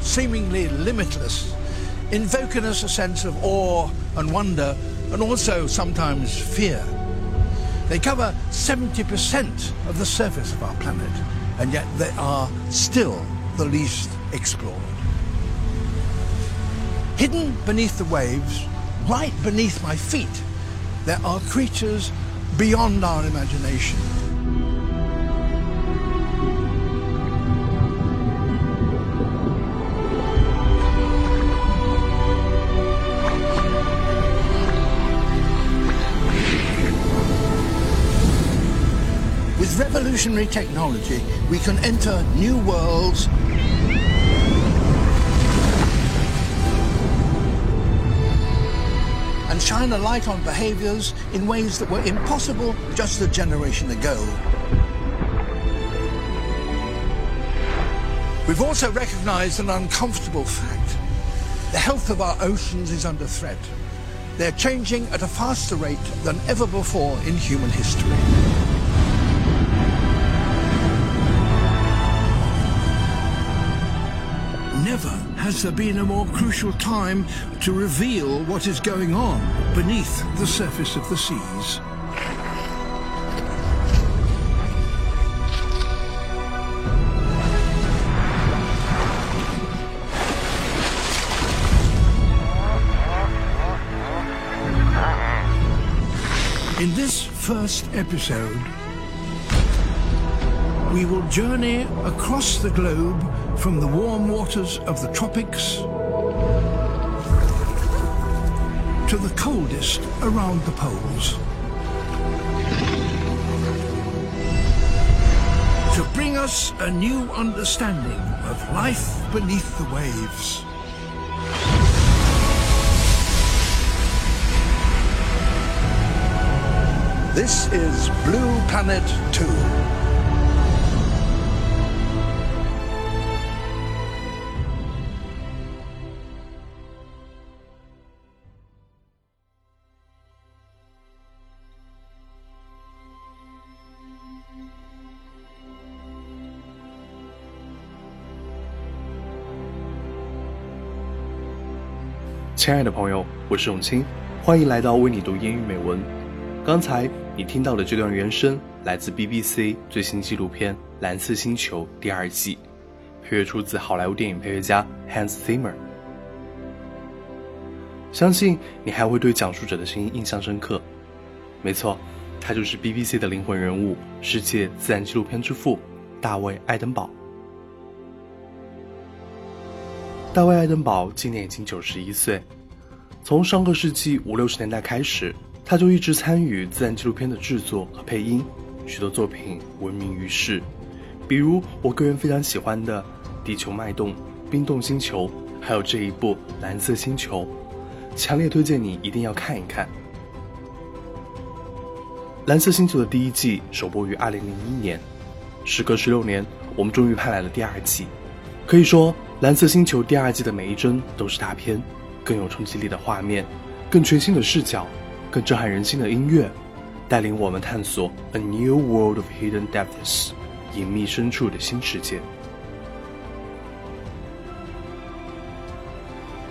seemingly limitless, invoke in us a sense of awe and wonder, and also sometimes fear. They cover 70% of the surface of our planet, and yet they are still the least explored. Hidden beneath the waves, right beneath my feet, there are creatures beyond our imagination. With revolutionary technology, we can enter new worlds and shine a light on behaviors in ways that were impossible just a generation ago. We've also recognized an uncomfortable fact. The health of our oceans is under threat. They're changing at a faster rate than ever before in human history. Never has there been a more crucial time to reveal what is going on beneath the surface of the seas. In this first episode, we will journey across the globe from the warm waters of the tropics to the coldest around the poles. To bring us a new understanding of life beneath the waves. This is Blue Planet 2. “亲爱的朋友，我是永清，欢迎来到为你读英语美文。刚才你听到的这段原声来自 BBC 最新纪录片《蓝色星球》第二季，配乐出自好莱坞电影配乐家 Hans Zimmer。相信你还会对讲述者的声音印象深刻。没错，他就是 BBC 的灵魂人物，世界自然纪录片之父大卫·爱登堡。大卫·爱登堡今年已经九十一岁，从上个世纪五六十年代开始。他就一直参与自然纪录片的制作和配音，许多作品闻名于世，比如我个人非常喜欢的《地球脉动》《冰冻星球》，还有这一部《蓝色星球》，强烈推荐你一定要看一看。《蓝色星球》的第一季首播于二零零一年，时隔十六年，我们终于盼来了第二季。可以说，《蓝色星球》第二季的每一帧都是大片，更有冲击力的画面，更全新的视角。更震撼人心的音乐，带领我们探索 a new world of hidden depths，隐秘深处的新世界。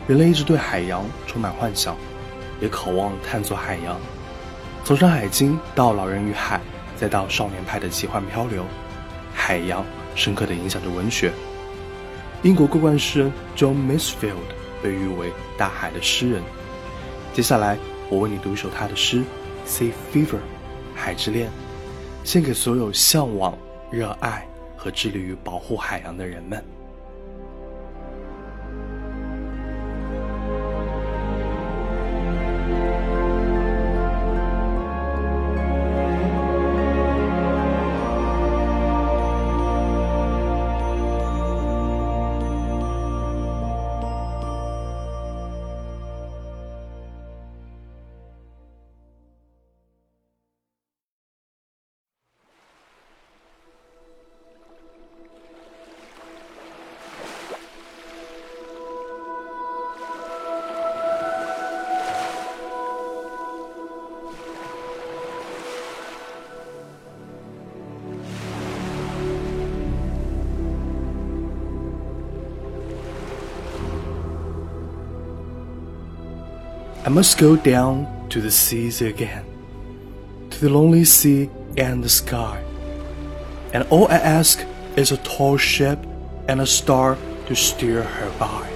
人类一直对海洋充满幻想，也渴望探索海洋。从《山海经》到《老人与海》，再到少年派的奇幻漂流，海洋深刻地影响着文学。英国桂冠诗人 John Masefield 被誉为大海的诗人。接下来。我为你读一首他的诗《Sea Fever》，海之恋，献给所有向往、热爱和致力于保护海洋的人们。I must go down to the seas again, to the lonely sea and the sky. And all I ask is a tall ship and a star to steer her by.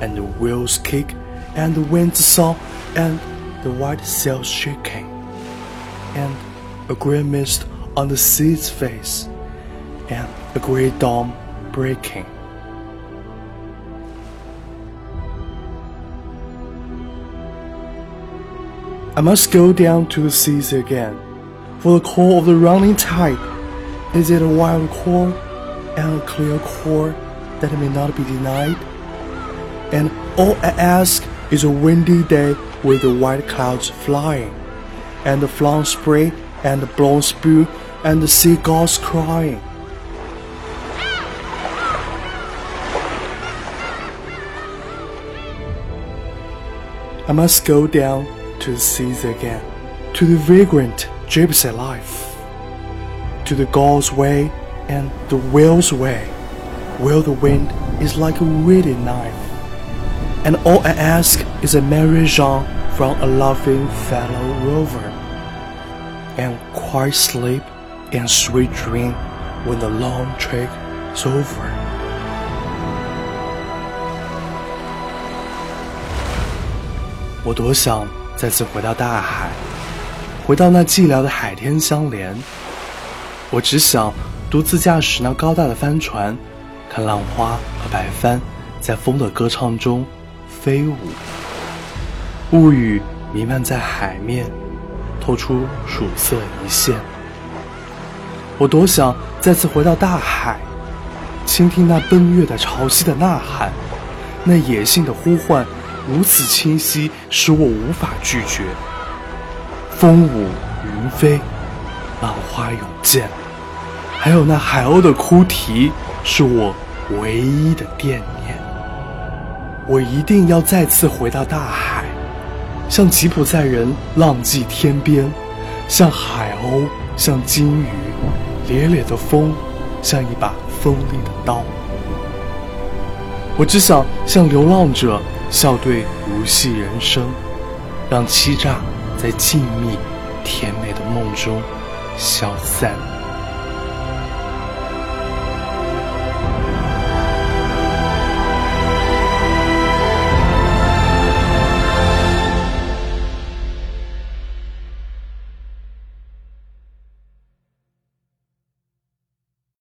And the wheels kick and the winds song and the white sails shaking. And a grey mist on the sea's face and a grey dawn breaking. I must go down to the seas again, for the call of the running tide. Is it a wild call and a clear call that may not be denied? And all I ask is a windy day with the white clouds flying, and the flung spray and the blown spew and the seagulls crying. I must go down to the seas again, to the vagrant gypsy life, to the gull's way and the whale's way, where the wind is like a reedy knife, and all I ask is a merry song from a loving fellow rover, and quiet sleep and sweet dream when the long trek is over. I 再次回到大海，回到那寂寥的海天相连。我只想独自驾驶那高大的帆船，看浪花和白帆在风的歌唱中飞舞。雾雨弥漫在海面，透出曙色一线。我多想再次回到大海，倾听那奔月的潮汐的呐喊，那野性的呼唤。如此清晰，使我无法拒绝。风舞云飞，浪花涌溅，还有那海鸥的哭啼，是我唯一的惦念。我一定要再次回到大海，像吉普赛人浪迹天边，像海鸥，像鲸鱼，咧咧的风，像一把锋利的刀。我只想像流浪者。笑对无戏人生，让欺诈在静谧甜美的梦中消散。